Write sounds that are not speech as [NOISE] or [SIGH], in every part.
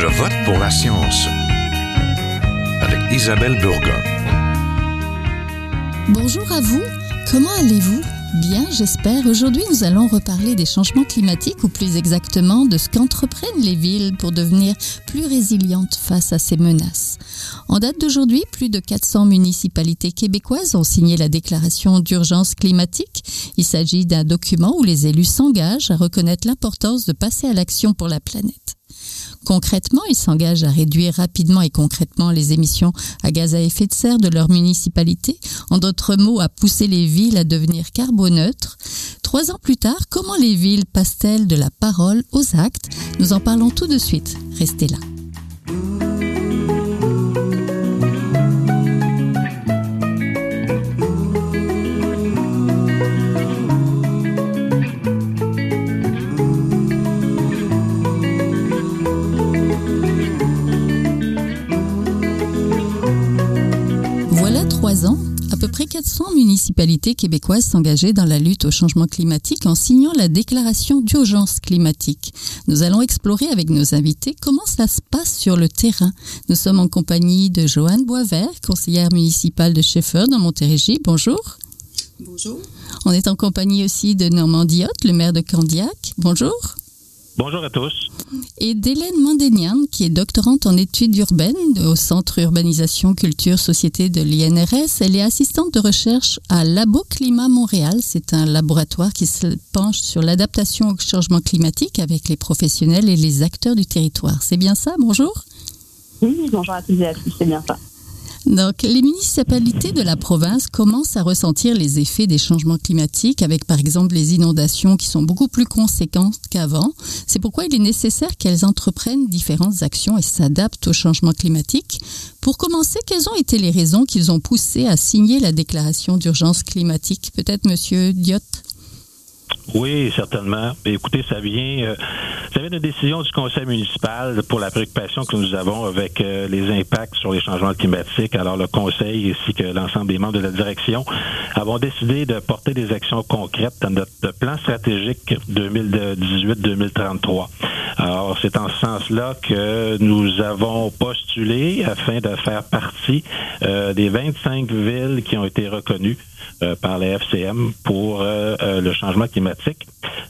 Je vote pour la science avec Isabelle Burgon. Bonjour à vous, comment allez-vous? Bien, j'espère. Aujourd'hui, nous allons reparler des changements climatiques, ou plus exactement de ce qu'entreprennent les villes pour devenir plus résilientes face à ces menaces. En date d'aujourd'hui, plus de 400 municipalités québécoises ont signé la déclaration d'urgence climatique. Il s'agit d'un document où les élus s'engagent à reconnaître l'importance de passer à l'action pour la planète. Concrètement, ils s'engagent à réduire rapidement et concrètement les émissions à gaz à effet de serre de leur municipalité, en d'autres mots, à pousser les villes à devenir carboneutres. Trois ans plus tard, comment les villes passent-elles de la parole aux actes? Nous en parlons tout de suite. Restez là. Municipalités québécoises s'engageaient dans la lutte au changement climatique en signant la déclaration d'urgence climatique. Nous allons explorer avec nos invités comment cela se passe sur le terrain. Nous sommes en compagnie de Joanne Boisvert, conseillère municipale de Schaeffer dans Montérégie. Bonjour. Bonjour. On est en compagnie aussi de Normand Diotte, le maire de Candiac. Bonjour. Bonjour à tous. Et d'Hélène Mandénian, qui est doctorante en études urbaines au Centre Urbanisation Culture Société de l'INRS. Elle est assistante de recherche à Labo Climat Montréal. C'est un laboratoire qui se penche sur l'adaptation au changement climatique avec les professionnels et les acteurs du territoire. C'est bien ça? Bonjour. Oui, bonjour à tous et à tous, c'est bien ça. Donc, les municipalités de la province commencent à ressentir les effets des changements climatiques avec, par exemple, les inondations qui sont beaucoup plus conséquentes qu'avant. C'est pourquoi il est nécessaire qu'elles entreprennent différentes actions et s'adaptent au changement climatique. Pour commencer, quelles ont été les raisons qu'ils ont poussé à signer la déclaration d'urgence climatique? Peut-être, Monsieur Diot oui, certainement. Écoutez, ça vient, euh, ça vient de décision du conseil municipal pour la préoccupation que nous avons avec euh, les impacts sur les changements climatiques. Alors, le conseil ainsi que l'ensemble des membres de la direction avons décidé de porter des actions concrètes dans notre plan stratégique 2018-2033. Alors, c'est en ce sens-là que nous avons postulé afin de faire partie euh, des 25 villes qui ont été reconnues euh, par les FCM pour le changement climatique.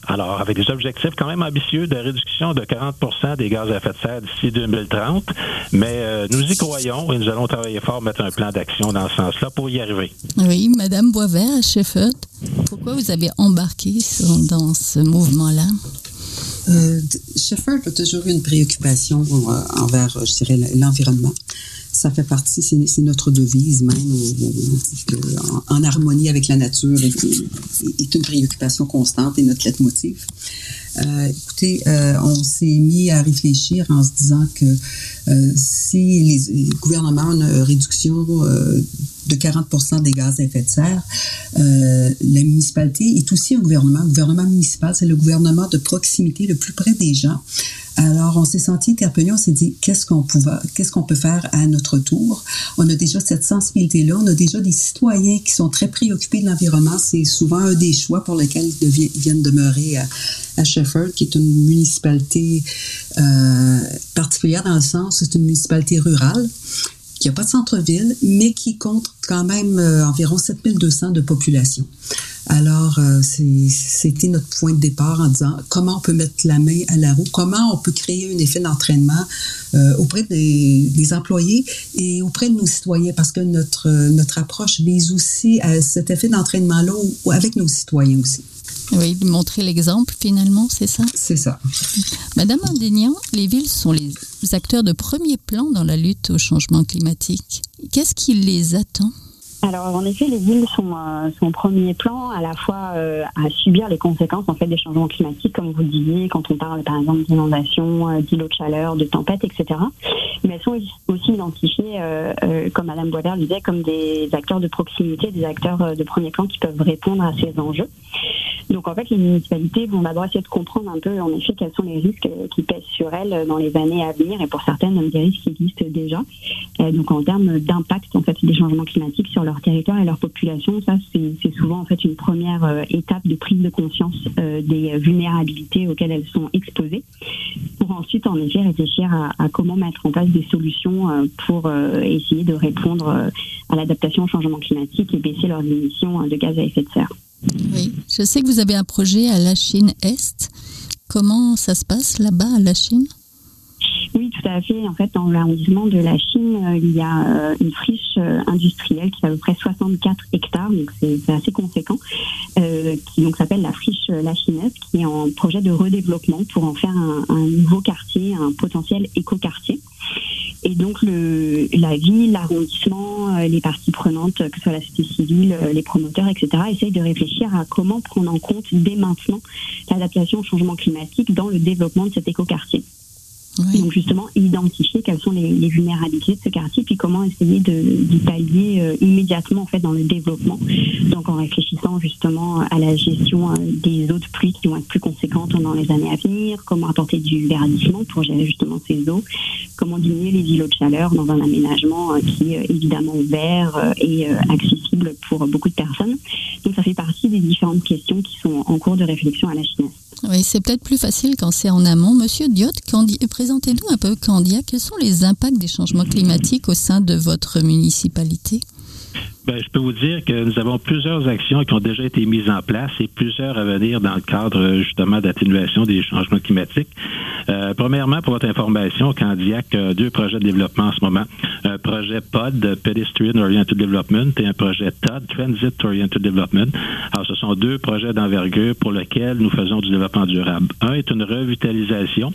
Alors, avec des objectifs quand même ambitieux de réduction de 40% des gaz à effet de serre d'ici 2030, mais nous y croyons et nous allons travailler fort, mettre un plan d'action dans ce sens-là pour y arriver. Oui, Madame Boisvert à Sheffield, pourquoi vous avez embarqué dans ce mouvement-là? Euh, a toujours eu une préoccupation envers, je dirais, l'environnement ça fait partie, c'est notre devise même, en, harmonie avec la nature est, une préoccupation constante et notre leitmotiv. Euh, écoutez, euh, on s'est mis à réfléchir en se disant que euh, si les, gouvernements ont une réduction de 40% des gaz à effet de serre, la municipalité est aussi un gouvernement. Le gouvernement municipal, c'est le gouvernement de proximité le plus près des gens. Alors, on s'est senti interpellé, on s'est dit, qu'est-ce qu'on peut faire à notre tour? On a déjà cette sensibilité-là, on a déjà des citoyens qui sont très préoccupés de l'environnement. C'est souvent un des choix pour lesquels ils, viennent demeurer à Shefford, qui est une municipalité euh, particulière dans le sens, c'est une municipalité rurale qui n'a pas de centre-ville, mais qui compte quand même euh, environ 7200 de population. Alors, euh, c'était notre point de départ en disant comment on peut mettre la main à la roue, comment on peut créer un effet d'entraînement euh, auprès des, employés et auprès de nos citoyens, parce que notre, notre approche vise aussi à cet effet d'entraînement-là avec nos citoyens aussi. Oui, montrer l'exemple finalement, c'est ça? C'est ça. Madame Indénian, les villes sont les acteurs de premier plan dans la lutte au changement climatique. Qu'est-ce qui les attend? Alors en effet, les villes sont, euh, sont au premier plan à la fois euh, à subir les conséquences en fait des changements climatiques, comme vous le disiez, quand on parle par exemple d'inondations, euh, d'îlots de chaleur, de tempêtes, etc. Mais elles sont aussi identifiées, comme Madame Boisvert le disait, comme des acteurs de proximité, des acteurs de premier plan qui peuvent répondre à ces enjeux. Donc en fait, les municipalités vont d'abord essayer de comprendre un peu en effet quels sont les risques qui pèsent sur elles dans les années à venir et pour certaines des risques qui existent déjà. donc en termes d'impact en fait des changements climatiques sur leur territoire et leur population, ça c'est souvent en fait une première euh, étape de prise de conscience euh, des vulnérabilités auxquelles elles sont exposées. Pour ensuite en effet réfléchir à, comment mettre en place des solutions euh, pour essayer de répondre à l'adaptation au changement climatique et baisser leurs émissions de gaz à effet de serre. Oui, je sais que vous avez un projet à la Chine Est. Comment ça se passe là-bas à la Chine? Oui, tout à fait. En fait, dans l'arrondissement de la Chine, euh, il y a euh, une friche euh, industrielle qui fait à peu près 64 hectares, donc c'est assez conséquent, qui donc s'appelle la friche La qui est en projet de redéveloppement pour en faire un, nouveau quartier, un potentiel éco-quartier. Et donc la ville, l'arrondissement, les parties prenantes, que ce soit la société civile, les promoteurs, etc., essayent de réfléchir à comment prendre en compte dès maintenant l'adaptation au changement climatique dans le développement de cet éco-quartier. Donc justement, identifier quelles sont les, vulnérabilités de ce quartier, puis comment essayer d'y pallier euh, immédiatement en fait dans le développement. Donc en réfléchissant justement à la gestion euh, des eaux de pluie qui vont être plus conséquentes dans les années à venir, comment apporter du verdissement pour gérer justement ces eaux, comment diminuer les îlots de chaleur dans un aménagement euh, qui est évidemment ouvert et accessible pour beaucoup de personnes. Donc ça fait partie des différentes questions qui sont en cours de réflexion à la Chine. Oui, c'est peut-être plus facile quand c'est en amont. Monsieur Diot, présentez-nous un peu Candia. Quels sont les impacts des changements climatiques au sein de votre municipalité? Ben, je peux vous dire que nous avons plusieurs actions qui ont déjà été mises en place et plusieurs à venir dans le cadre justement d'atténuation des changements climatiques. Euh, premièrement, pour votre information, Candiac a deux projets de développement en ce moment. Un projet POD, Pedestrian Oriented Development, et un projet TOD, Transit Oriented Development. Alors, ce sont deux projets d'envergure pour lesquels nous faisons du développement durable. Un est une revitalisation,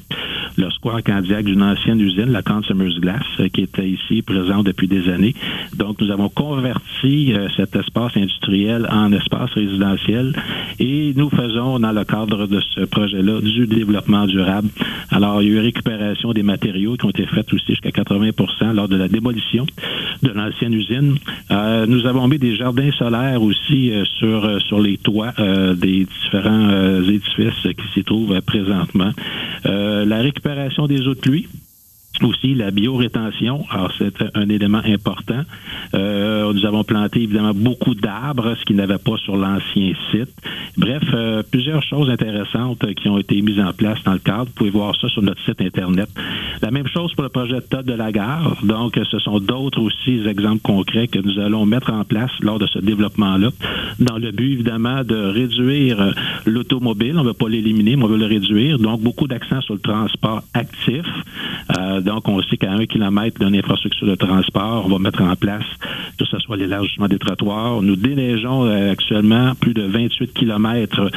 le square Candiac d'une ancienne usine, la Consumers Glass, qui était ici présente depuis des années. Donc, nous avons converti euh, cet espace industriel en espace résidentiel et nous faisons dans le cadre de ce projet-là du développement durable. Alors, il y a eu récupération des matériaux qui ont été faits aussi jusqu'à 80% lors de la démolition de l'ancienne usine. Euh, nous avons mis des jardins solaires aussi euh, sur, sur les toits des différents édifices qui s'y trouvent présentement. la récupération des eaux de pluie, aussi la biorétention. Alors, c'est un élément important. Euh, nous avons planté évidemment beaucoup d'arbres, ce qu'il n'avait pas sur l'ancien site. Bref, euh, plusieurs choses intéressantes qui ont été mises en place dans le cadre. Vous pouvez voir ça sur notre site Internet. La même chose pour le projet TOD de la gare. Donc, ce sont d'autres aussi exemples concrets que nous allons mettre en place lors de ce développement-là, dans le but évidemment de réduire l'automobile. On ne veut pas l'éliminer, mais on veut le réduire. Donc, beaucoup d'accent sur le transport actif. Euh, donc, on sait qu'à un kilomètre d'une infrastructure de transport, on va mettre en place que ce soit l'élargissement des trottoirs. Nous déneigeons euh, actuellement plus de 28 kilomètres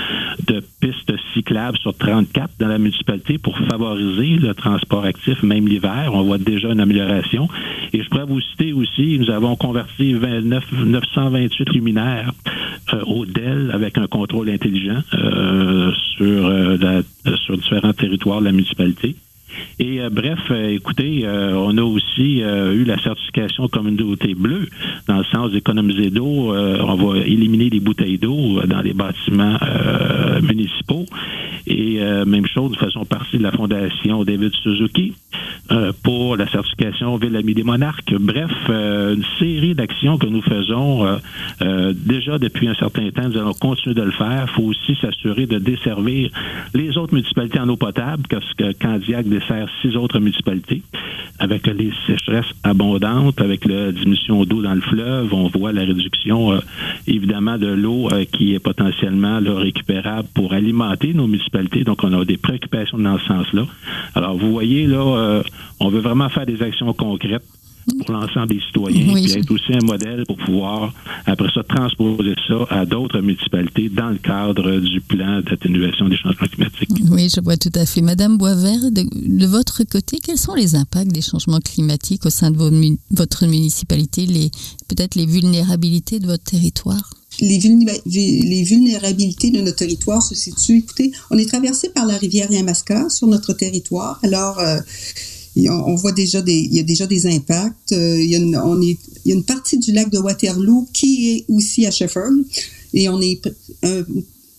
de pistes cyclables sur 34 dans la municipalité pour favoriser le transport actif, même l'hiver. On voit déjà une amélioration. Et je pourrais vous citer aussi, nous avons converti 29, 928 luminaires euh, au DEL avec un contrôle intelligent euh, sur différents territoires de la municipalité. Et euh, bref, euh, écoutez, euh, on a aussi eu la certification communauté bleue dans le sens d'économiser d'eau. on va éliminer les bouteilles d'eau dans les bâtiments municipaux. Et même chose, nous faisons partie de la fondation David Suzuki pour la certification Ville Amie des Monarques. Bref, une série d'actions que nous faisons déjà depuis un certain temps. Nous allons continuer de le faire. Il faut aussi s'assurer de desservir les autres municipalités en eau potable, parce que Candiac dessert six autres municipalités. Avec les sécheresses abondantes, avec la diminution d'eau dans le fleuve, on voit la réduction euh, évidemment de l'eau euh, qui est potentiellement récupérable pour alimenter nos municipalités. Donc, on a des préoccupations dans ce sens-là. Alors, vous voyez, là, euh, on veut vraiment faire des actions concrètes pour l'ensemble des citoyens, puis être aussi un modèle pour pouvoir, après ça, transposer ça à d'autres municipalités dans le cadre du plan d'atténuation des changements climatiques. Oui, je vois tout à fait. Madame Boisvert, de, votre côté, quels sont les impacts des changements climatiques au sein de votre municipalité, les, peut-être les vulnérabilités de votre territoire? Les, vulnérabilités de notre territoire se situent, écoutez, on est traversé par la rivière Yamaska sur notre territoire. Alors, euh, on, voit déjà des, il y a déjà des impacts. Euh, il, y a une, partie du lac de Waterloo qui est aussi à Shefford et on est un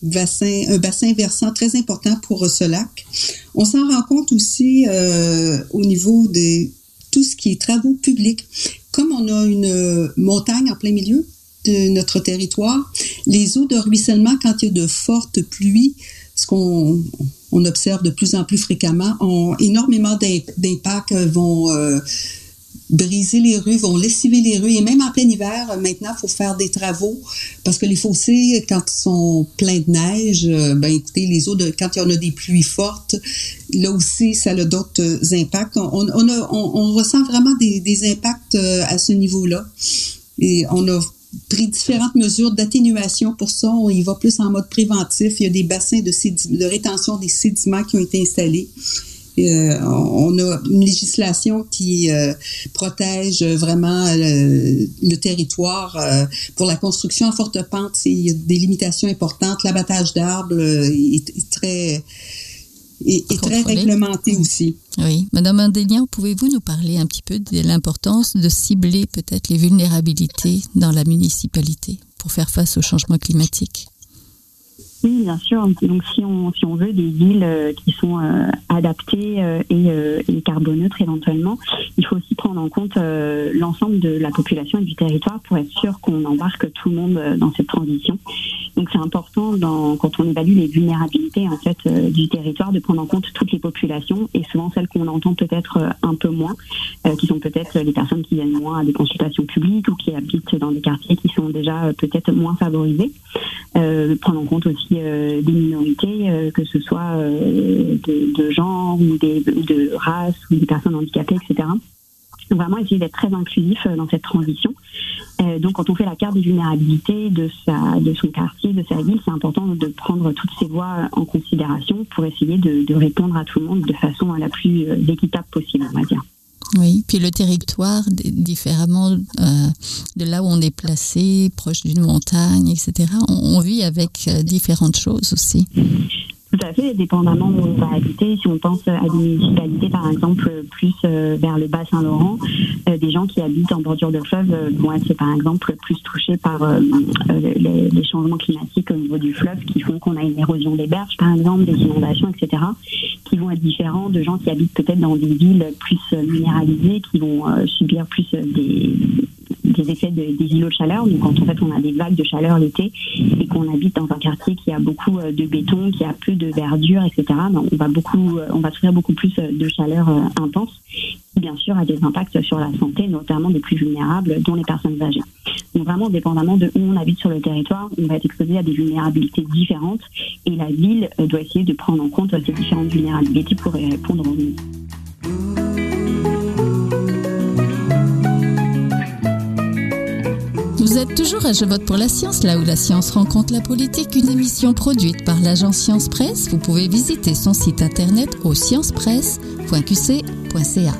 bassin, un bassin versant très important pour ce lac. On s'en rend compte aussi euh, au niveau de tout ce qui est travaux publics. Comme on a une montagne en plein milieu notre territoire, les eaux de ruissellement, quand il y a de fortes pluies, ce qu'on on observe de plus en plus fréquemment, ont énormément d'impacts, vont briser les rues, vont lessiver les rues. Et même en plein hiver, maintenant, il faut faire des travaux parce que les fossés, quand ils sont pleins de neige, euh, ben écoutez, les eaux, de, quand il y en a des pluies fortes, là aussi, ça a d'autres impacts. On, ressent vraiment des, des impacts euh, à ce niveau-là. Et on a pris différentes mesures d'atténuation pour ça. On y va plus en mode préventif. Il y a des bassins de, de rétention des sédiments qui ont été installés. Euh, on a une législation qui euh, protège vraiment euh, le territoire pour la construction en forte pente. Il y a des limitations importantes. L'abattage d'arbres est, très est, très réglementé aussi. Oui. Madame Andélian, pouvez-vous nous parler un petit peu de l'importance de cibler peut-être les vulnérabilités dans la municipalité pour faire face au changement climatique? Oui, bien sûr. Donc, si on, si on veut des villes euh, qui sont euh, adaptées euh, et, et, carboneutres éventuellement, il faut aussi prendre en compte l'ensemble de la population et du territoire pour être sûr qu'on embarque tout le monde dans cette transition. Donc, c'est important dans, quand on évalue les vulnérabilités en fait du territoire de prendre en compte toutes les populations et souvent celles qu'on entend peut-être un peu moins, qui sont peut-être les personnes qui viennent moins à des consultations publiques ou qui habitent dans des quartiers qui sont déjà peut-être moins favorisés. Prendre en compte aussi euh, des minorités, euh, que ce soit euh, de, genre ou des, de race ou des personnes handicapées, etc. Vraiment essayer d'être très inclusif dans cette transition. donc quand on fait la carte des vulnérabilités de, sa, de son quartier, de sa ville, c'est important de prendre toutes ces voies en considération pour essayer de, de répondre à tout le monde de façon la plus équitable possible, on va dire. Oui, puis le territoire, différemment euh, de là où on est placé, proche d'une montagne, etc., on, vit avec euh, différentes choses aussi. Tout à fait, dépendamment où on va habiter. Si on pense à des municipalités, par exemple, plus euh, vers le bas Saint-Laurent, des gens qui habitent en bordure de fleuve vont être, par exemple, plus touchés par les, changements climatiques au niveau du fleuve qui font qu'on a une érosion des berges, par exemple, des inondations, etc., qui vont être différents de gens qui habitent peut-être dans des villes plus minéralisées, qui vont subir plus des des effets des îlots de chaleur. Donc quand en fait on a des vagues de chaleur l'été et qu'on habite dans un quartier qui a beaucoup euh, de béton, qui a peu de verdure, etc. Ben, on va beaucoup, euh, on va souffrir beaucoup plus euh, de chaleur intense, qui bien sûr a des impacts sur la santé, notamment des plus vulnérables, dont les personnes âgées. Donc vraiment, dépendamment de où on habite sur le territoire, on va être exposé à des vulnérabilités différentes et la ville doit essayer de prendre en compte ces différentes vulnérabilités pour y répondre au mieux. Vous êtes toujours à Je vote pour la science, là où la science rencontre la politique, une émission produite par l'agence Science Presse. Vous pouvez visiter son site internet au sciencepresse.qc.ca.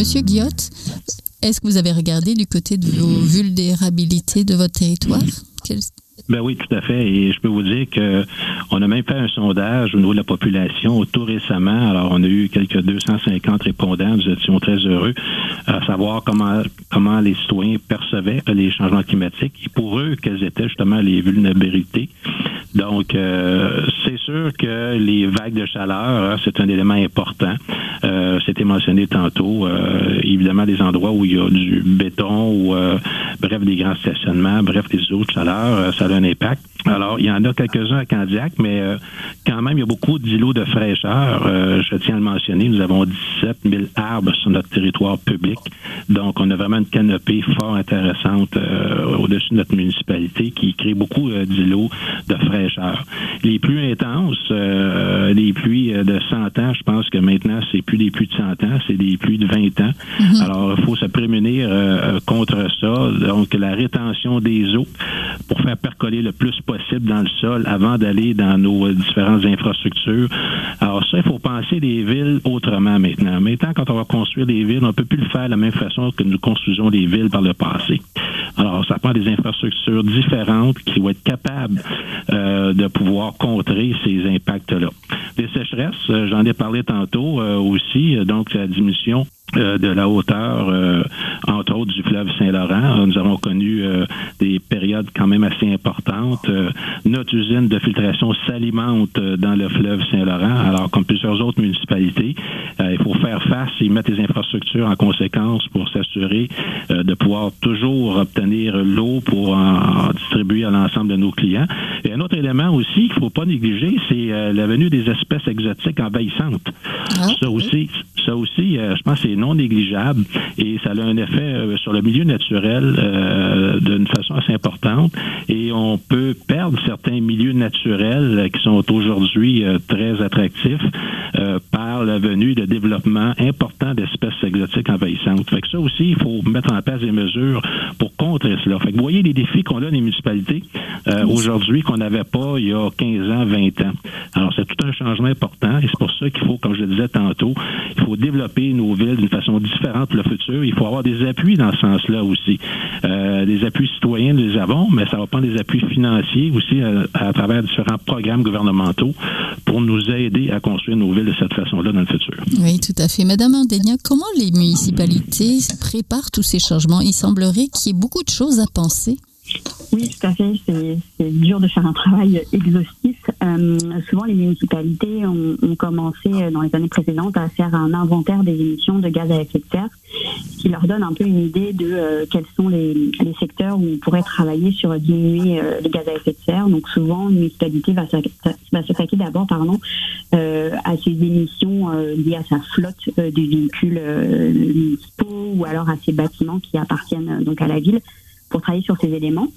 Monsieur Guillotte, est-ce que vous avez regardé du côté de vos vulnérabilités de votre territoire? Ben oui, tout à fait. Et je peux vous dire que on a même fait un sondage au niveau de la population tout récemment. Alors, on a eu quelques 250 répondants. Nous étions très heureux à savoir comment comment les citoyens percevaient les changements climatiques et pour eux, quelles étaient justement les vulnérabilités. Donc, euh, c'est sûr que les vagues de chaleur, hein, c'est un élément important. Euh, C'était mentionné tantôt. Euh, évidemment, des endroits où il y a du béton ou euh, bref des grands stationnements, bref des eaux de chaleur, a un impact. Alors, il y en a quelques-uns à Candiac, mais euh, quand même, il y a beaucoup d'îlots de fraîcheur. Euh, je tiens à le mentionner, nous avons 17 000 arbres sur notre territoire public. Donc, on a vraiment une canopée fort intéressante euh, au-dessus de notre municipalité qui crée beaucoup d'îlots de fraîcheur. Les pluies intenses, les pluies de 100 ans, je pense que maintenant, c'est plus des pluies de 100 ans, c'est des pluies de 20 ans. Mm-hmm. Alors, il faut se prémunir contre ça. Donc, la rétention des eaux pour faire percoler le plus possible dans le sol avant d'aller dans nos euh, différentes infrastructures. Alors ça, il faut penser des villes autrement maintenant. Maintenant, quand on va construire des villes, on ne peut plus le faire de la même façon que nous construisons des villes par le passé. Alors, ça prend des infrastructures différentes qui vont être capables euh, de pouvoir contrer ces impacts-là. Des sécheresses, euh, j'en ai parlé tantôt aussi, donc la diminution de la hauteur, euh, entre autres du fleuve Saint-Laurent. Nous avons connu euh, des périodes quand même assez importantes. notre usine de filtration s'alimente dans le fleuve Saint-Laurent, alors comme plusieurs autres municipalités. il faut faire face et mettre les infrastructures en conséquence pour s'assurer de pouvoir toujours obtenir l'eau pour en, distribuer à l'ensemble de nos clients. Et un autre élément aussi qu'il ne faut pas négliger, c'est la venue des espèces exotiques envahissantes. Ah, ça aussi, ça aussi, je pense, c'est non négligeable et ça a un effet euh, sur le milieu naturel euh, d'une façon assez importante et on peut perdre certains milieux naturels qui sont aujourd'hui euh, très attractifs par la venue de développement important d'espèces exotiques envahissantes. Fait que ça aussi, il faut mettre en place des mesures pour contrer cela. Fait que vous voyez les défis qu'on a dans les municipalités aujourd'hui qu'on n'avait pas il y a 15 ans, 20 ans. Alors, c'est tout un changement important et c'est pour ça qu'il faut, comme je le disais tantôt, il faut développer nos villes d'une façon différente pour le futur. Il faut avoir des appuis dans ce sens-là aussi. Euh, des appuis citoyens, nous les avons, mais ça va prendre des appuis financiers aussi euh, à, travers différents programmes gouvernementaux pour nous aider à construire nos villes de cette façon-là dans le futur. Oui, tout à fait. Madame Andénia, comment les municipalités préparent tous ces changements? Il semblerait qu'il y ait beaucoup de choses à penser. Oui, tout à fait. C'est dur de faire un travail exhaustif. Euh, souvent, les municipalités ont, commencé euh, dans les années précédentes à faire un inventaire des émissions de gaz à effet de serre, qui leur donne un peu une idée de euh, quels sont les, secteurs où on pourrait travailler sur diminuer les gaz à effet de serre. Donc, souvent, une municipalité va, va s'attaquer d'abord, pardon, à ses émissions liées à sa flotte de véhicules municipaux ou alors à ses bâtiments qui appartiennent donc à la ville pour travailler sur ces éléments.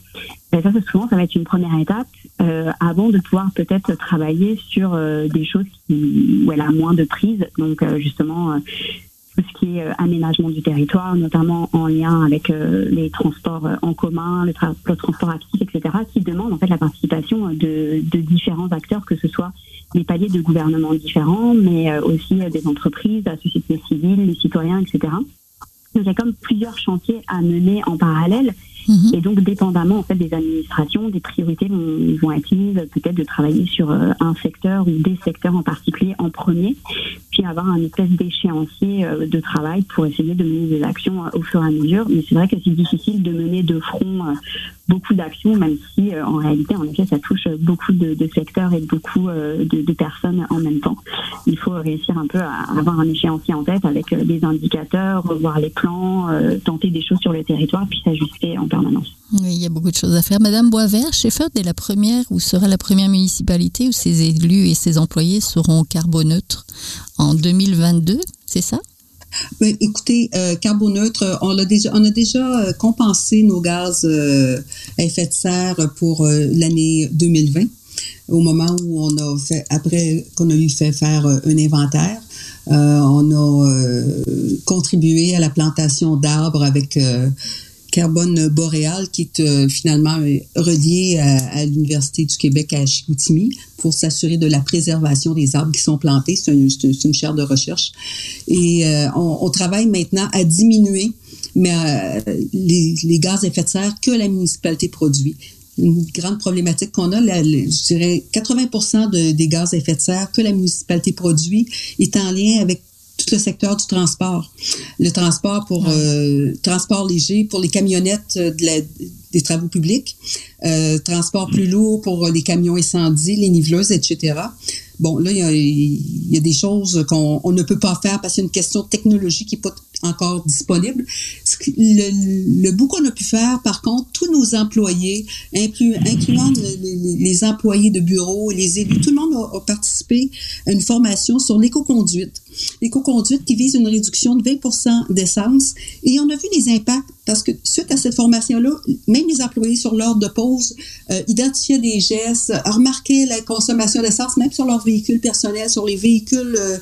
Et ça, souvent, ça va être une première étape euh, avant de pouvoir peut-être travailler sur euh, des choses qui, où elle a moins de prise. Donc, euh, justement, tout ce qui est aménagement du territoire, notamment en lien avec les transports en commun, le, transport actif, etc., qui demandent en fait la participation de, de différents acteurs, que ce soit des paliers de gouvernement différents, mais aussi des entreprises, la société civile, les citoyens, etc. Donc il y a comme plusieurs chantiers à mener en parallèle Mhm. Et donc, dépendamment en fait des administrations, des priorités vont, être mises peut-être de travailler sur euh, un secteur ou des secteurs en particulier en premier, puis avoir un espèce d'échéancier euh, de travail pour essayer de mener des actions euh, au fur et à mesure. Mais c'est vrai que c'est difficile de mener de front beaucoup d'actions, même si en réalité, en effet, ça touche beaucoup de, secteurs et beaucoup de, de, personnes en même temps. Il faut réussir un peu à avoir un échéancier en tête avec des indicateurs, revoir les plans, tenter des choses sur le territoire, puis s'ajuster en oui, il y a beaucoup de choses à faire. Madame Boisvert, Shefford est la première ou sera la première municipalité où ses élus et ses employés seront carboneutres en 2022, c'est ça? Oui, écoutez, euh, carboneutre, on a déjà, on a déjà euh, compensé nos gaz euh, à effet de serre pour l'année 2020, au moment où on a fait, après qu'on a eu fait faire un inventaire. on a contribué à la plantation d'arbres avec carbone boréal qui est euh, finalement euh, relié à, l'Université du Québec à Chicoutimi pour s'assurer de la préservation des arbres qui sont plantés. C'est une, chaire de recherche. Et euh, on, travaille maintenant à diminuer mais, les, gaz à effet de serre que la municipalité produit une grande problématique qu'on a, je dirais 80% des gaz à effet de serre que la municipalité produit est en lien avec le secteur du transport. Le transport pour euh, transport léger pour les camionnettes euh, de la, des travaux publics, euh, transport plus lourd pour les camions incendies, les niveleuses, etc. Bon, là, il y a, il y a des choses qu'on on ne peut pas faire parce qu'il y a une question de technologie qui n'est pas encore disponible. Le, le bout qu'on a pu faire, par contre, tous nos employés, incluant les, employés de bureau, les élus, tout le monde a, participé à une formation sur l'éco-conduite. L'éco-conduite qui vise une réduction de 20% d'essence. Et on a vu les impacts parce que suite à cette formation-là, même les employés sur l'ordre de pause euh, identifiaient des gestes, remarquaient la consommation d'essence, même sur leurs véhicules personnels, sur les véhicules euh,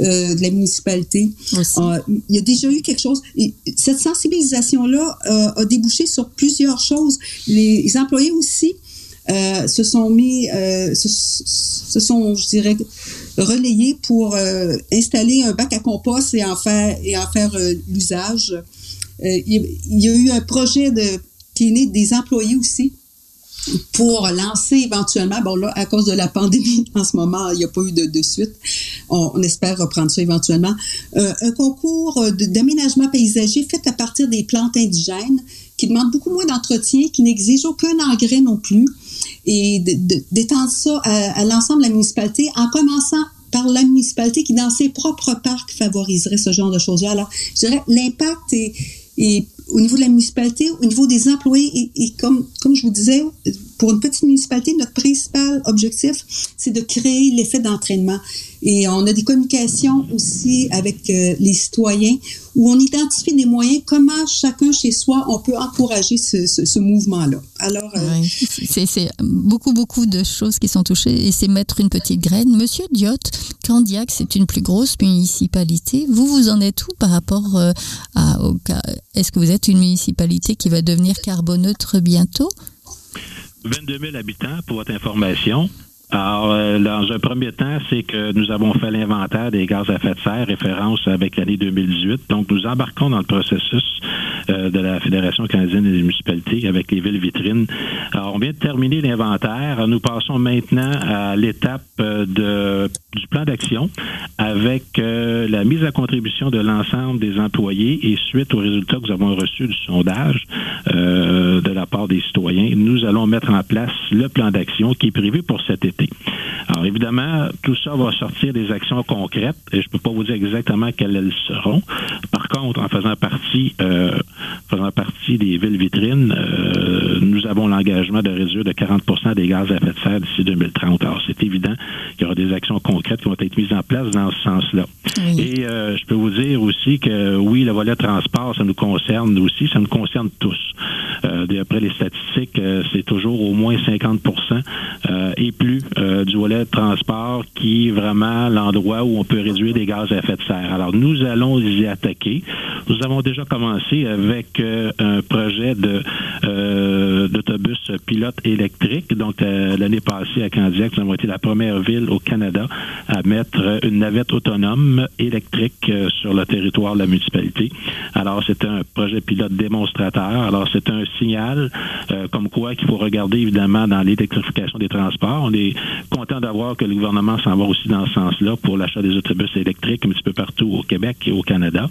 euh, de la municipalité. Euh, il y a déjà eu quelque chose. Et cette sensibilisation-là euh, a débouché sur plusieurs choses. Les, employés aussi se sont mis, se, se, sont, je dirais, relayés pour installer un bac à compost et en faire, et en faire l'usage. il y a eu un projet de, qui est né des employés aussi pour lancer éventuellement, bon là, à cause de la pandémie [LAUGHS] en ce moment, il n'y a pas eu de, suite. On, espère reprendre ça éventuellement. Euh, un concours d'aménagement paysager fait à partir des plantes indigènes qui demande beaucoup moins d'entretien, qui n'exige aucun engrais non plus, et d'étendre ça à, l'ensemble de la municipalité en commençant par la municipalité qui, dans ses propres parcs, favoriserait ce genre de choses-là. Alors, je dirais, l'impact est au niveau de la municipalité, au niveau des employés, et, et, comme, comme je vous disais, pour une petite municipalité, notre principal objectif, c'est de créer l'effet d'entraînement. Et on a des communications aussi avec euh, les citoyens où on identifie des moyens, comment chacun chez soi, on peut encourager ce, mouvement-là. Alors, euh, c'est beaucoup, beaucoup de choses qui sont touchées et c'est mettre une petite graine. Monsieur Diot, Candiac, c'est une plus grosse municipalité. Vous, vous en êtes où par rapport euh, à... Est-ce que vous êtes une municipalité qui va devenir carboneutre bientôt? 22 000 habitants, pour votre information. Alors, euh, dans un premier temps, c'est que nous avons fait l'inventaire des gaz à effet de serre, référence avec l'année 2018. Donc, nous embarquons dans le processus euh, de la Fédération canadienne des municipalités avec les villes vitrines. Alors, on vient de terminer l'inventaire. Nous passons maintenant à l'étape euh, du plan d'action avec la mise à contribution de l'ensemble des employés et suite aux résultats que nous avons reçus du sondage de la part des citoyens, nous allons mettre en place le plan d'action qui est prévu pour cet été. Alors évidemment, tout ça va sortir des actions concrètes et je ne peux pas vous dire exactement quelles elles seront. Par contre, en faisant partie, euh, faisant partie des villes vitrines, euh, nous avons l'engagement de réduire de 40% des gaz à effet de serre d'ici 2030. Alors c'est évident qu'il y aura des actions concrètes qui vont être mises en place dans ce sens-là. Oui. Et euh, je peux vous dire aussi que oui, le volet transport, ça nous concerne aussi, ça nous concerne tous. D'après les statistiques, c'est toujours au moins 50% euh, et plus du volet de transport qui est vraiment l'endroit où on peut réduire les gaz à effet de serre. Alors, nous allons y attaquer. Nous avons déjà commencé avec euh, un projet de euh, d'autobus pilote électrique. Donc, euh, l'année passée à Candiac, nous avons été la première ville au Canada à mettre une navette autonome électrique sur le territoire de la municipalité. Alors, c'est un projet pilote démonstrateur. Alors, c'est un signal comme quoi qu'il faut regarder évidemment dans l'électrification des transports. On est content d'avoir que le gouvernement s'en va aussi dans ce sens-là pour l'achat des autobus électriques un petit peu partout au Québec et au Canada.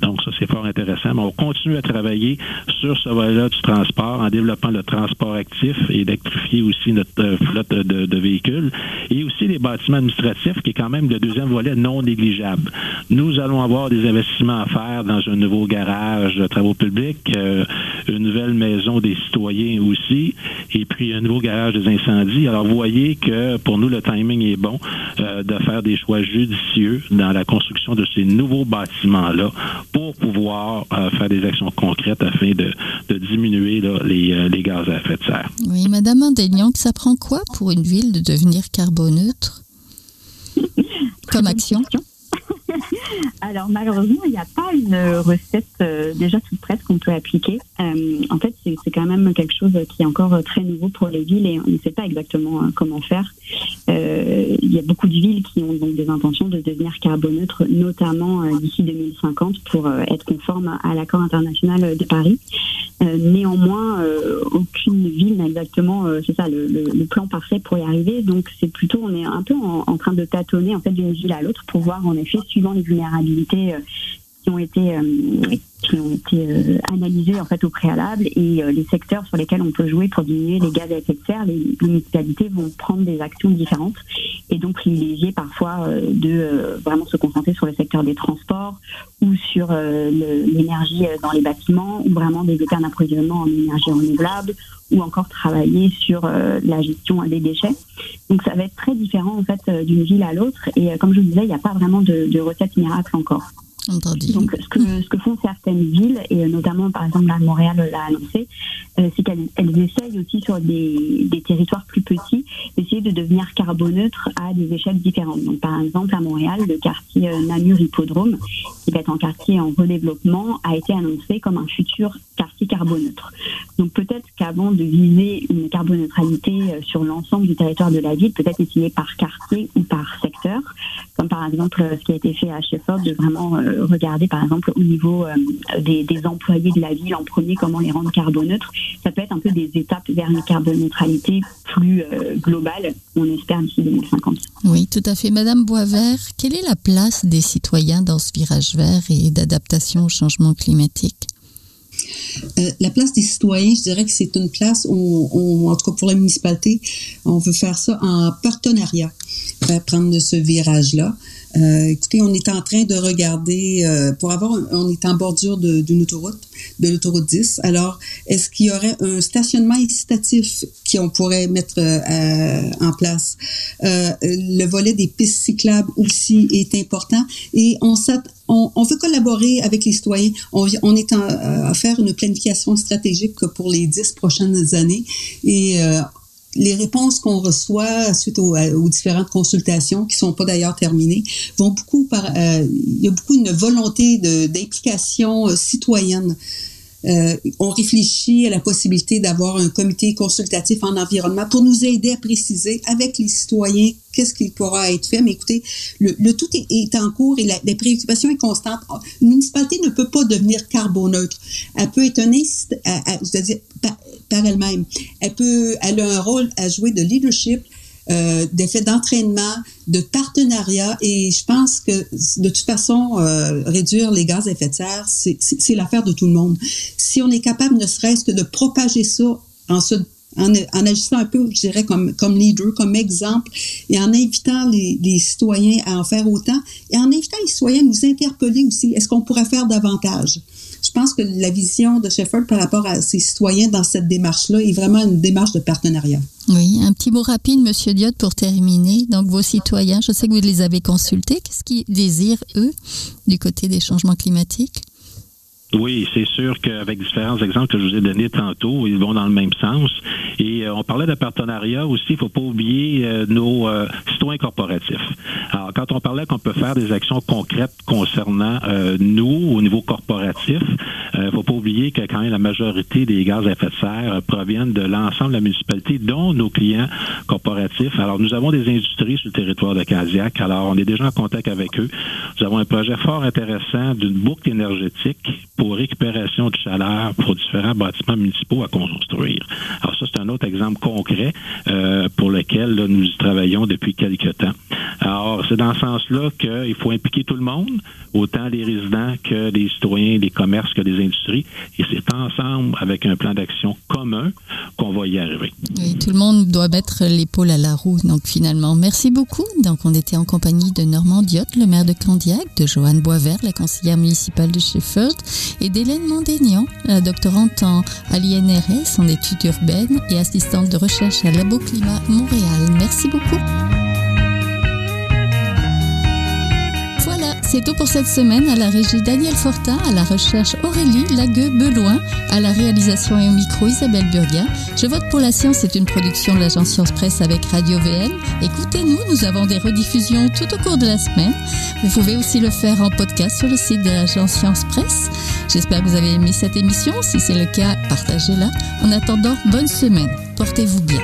Donc, ça, c'est fort intéressant. Mais on continue à travailler sur ce volet-là du transport en développant le transport actif et électrifier aussi notre euh, flotte de, véhicules et aussi les bâtiments administratifs qui est quand même le deuxième volet non négligeable. Nous allons avoir des investissements à faire dans un nouveau garage de travaux publics, euh, une nouvelle maison des citoyens aussi, et puis un nouveau garage des incendies. Alors, vous voyez que pour nous, le timing est bon euh, de faire des choix judicieux dans la construction de ces nouveaux bâtiments-là pour pouvoir euh, faire des actions concrètes afin de, de diminuer là, les, euh, les, gaz à effet de serre. Oui, Madame Andélian, ça prend quoi pour une ville de devenir carboneutre? [LAUGHS] Comme action? [LAUGHS] Alors malheureusement, il n'y a pas une recette euh, déjà toute prête qu'on peut appliquer. Euh, en fait, c'est quand même quelque chose qui est encore très nouveau pour les villes et on ne sait pas exactement euh, comment faire. Il y a beaucoup de villes qui ont donc des intentions de devenir carboneutres, notamment d'ici 2050 pour être conformes à l'accord international de Paris. néanmoins, aucune ville n'a exactement, c'est ça, le, plan parfait pour y arriver. Donc c'est plutôt, on est un peu en, en, train de tâtonner en fait d'une ville à l'autre pour voir en effet suivant les vulnérabilités qui ont été euh, qui ont été euh, analysés en fait au préalable et euh, les secteurs sur lesquels on peut jouer pour diminuer les gaz à effet de serre, les, municipalités vont prendre des actions différentes et donc privilégier parfois de vraiment se concentrer sur le secteur des transports ou sur l'énergie dans les bâtiments ou vraiment développer un approvisionnement en énergie renouvelable ou encore travailler sur la gestion des déchets. Donc ça va être très différent en fait d'une ville à l'autre et comme je vous disais, il n'y a pas vraiment de recette miracle encore. Donc, ce que, ce que font certaines villes, et notamment par exemple Montréal l'a annoncé, euh, c'est qu'elles elles essayent aussi sur des, des territoires plus petits d'essayer de devenir carboneutres à des échelles différentes. Donc, par exemple, à Montréal, le quartier euh, Namur Hippodrome, qui va être un quartier en redéveloppement, a été annoncé comme un futur quartier carboneutre. Donc, peut-être qu'avant de viser une carboneutralité euh, sur l'ensemble du territoire de la ville, peut-être essayer par quartier ou par secteur, comme par exemple ce qui a été fait à Shefford, de vraiment regarder par exemple au niveau euh, des, des, employés de la ville en premier comment les rendre carboneutres ça peut être un peu des étapes vers une carboneutralité plus globale, on espère d'ici 2050. Oui, tout à fait. Madame Boisvert, quelle est la place des citoyens dans ce virage vert et d'adaptation au changement climatique? Euh, la place des citoyens, je dirais que c'est une place où, en tout cas pour la municipalité, on veut faire ça en partenariat, faire prendre ce virage-là. Euh, écoutez, on est en train de regarder, euh, pour avoir, on est en bordure d'une autoroute, de l'autoroute 10. Alors, est-ce qu'il y aurait un stationnement incitatif qu'on pourrait mettre euh, en place? le volet des pistes cyclables aussi est important et on, on, on veut collaborer avec les citoyens. On, on est en, à faire une planification stratégique pour les dix prochaines années et les réponses qu'on reçoit suite aux, différentes consultations, qui sont pas d'ailleurs terminées, vont beaucoup par. Euh, il y a beaucoup une volonté d'implication euh, citoyenne. Euh, on réfléchit à la possibilité d'avoir un comité consultatif en environnement pour nous aider à préciser avec les citoyens qu'est-ce qui pourra être fait. Mais écoutez, le, tout est, en cours et la, préoccupation est constante. Une municipalité ne peut pas devenir carboneutre. Elle peut être c'est-à-dire par elle-même. Elle peut, elle a un rôle à jouer de leadership, euh, d'effet d'entraînement, de partenariat. Et je pense que de toute façon, euh, réduire les gaz à effet de serre, c'est l'affaire de tout le monde. Si on est capable, ne serait-ce que de propager ça en agissant un peu, je dirais, comme, comme leader, comme exemple, et en invitant les, les, citoyens à en faire autant, et en invitant les citoyens à nous interpeller aussi. Est-ce qu'on pourrait faire davantage? Je pense que la vision de Shefford par rapport à ses citoyens dans cette démarche-là est vraiment une démarche de partenariat? Oui, un petit mot rapide, Monsieur Diot, pour terminer. Donc, vos citoyens, je sais que vous les avez consultés. Qu'est-ce qu'ils désirent, eux, du côté des changements climatiques? Oui, c'est sûr qu'avec différents exemples que je vous ai donnés tantôt, ils vont dans le même sens. Et euh, on parlait de partenariat aussi, il faut pas oublier euh, nos euh, citoyens corporatifs. Alors, quand on parlait qu'on peut faire des actions concrètes concernant nous au niveau corporatif, il faut pas oublier que quand même la majorité des gaz à effet de serre proviennent de l'ensemble de la municipalité, dont nos clients corporatifs. Alors, nous avons des industries sur le territoire de Cadillac. Alors, on est déjà en contact avec eux. Nous avons un projet fort intéressant d'une boucle énergétique pour récupération de chaleur pour différents bâtiments municipaux à construire. Alors ça, c'est un autre exemple concret euh, pour lequel nous travaillons depuis quelques temps. Alors, c'est dans ce sens-là qu'il faut impliquer tout le monde, autant les résidents que les citoyens, les commerces que les industries. Et c'est ensemble, avec un plan d'action commun, qu'on va y arriver. Tout le monde doit mettre l'épaule à la roue, donc finalement. Merci beaucoup. Donc, on était en compagnie de Normand Diot, le maire de Candiac, de Joanne Boisvert, la conseillère municipale de Sheffield, et d'Hélène Mondénian, la doctorante en, à l'INRS en études urbaines et assistante de recherche à Labo Climat Montréal. Merci beaucoup. C'est tout pour cette semaine. À la régie Daniel Fortin, à la recherche Aurélie Lagueux-Beloin, à la réalisation et au micro Isabelle Burguin. Je vote pour la science c'est une production de l'agence Science Presse avec Radio VL. Écoutez-nous, nous avons des rediffusions tout au cours de la semaine. Vous pouvez aussi le faire en podcast sur le site de l'agence Science Presse. J'espère que vous avez aimé cette émission. Si c'est le cas, partagez-la. En attendant, bonne semaine. Portez-vous bien.